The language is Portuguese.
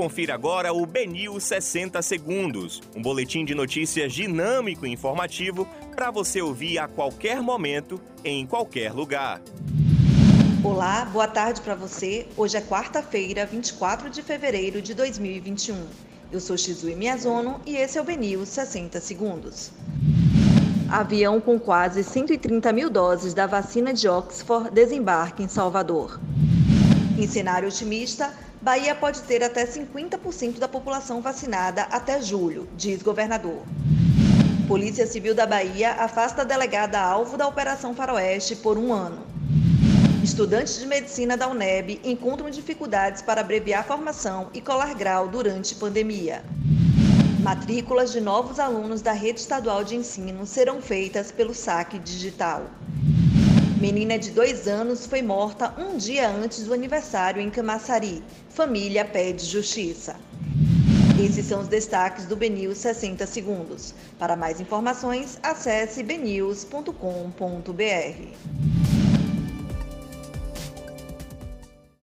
Confira agora o Benil 60 Segundos, um boletim de notícias dinâmico e informativo para você ouvir a qualquer momento, em qualquer lugar. Olá, boa tarde para você. Hoje é quarta-feira, 24 de fevereiro de 2021. Eu sou Shizui Miyazono e esse é o Benil 60 Segundos. Avião com quase 130 mil doses da vacina de Oxford desembarca em Salvador. Em cenário otimista, Bahia pode ter até 50% da população vacinada até julho, diz governador. Polícia Civil da Bahia afasta a delegada alvo da Operação Faroeste por um ano. Estudantes de medicina da UNEB encontram dificuldades para abreviar formação e colar grau durante pandemia. Matrículas de novos alunos da rede estadual de ensino serão feitas pelo saque digital. Menina de dois anos foi morta um dia antes do aniversário em Camaçari. Família pede justiça. Esses são os destaques do BNews 60 Segundos. Para mais informações, acesse bnews.com.br.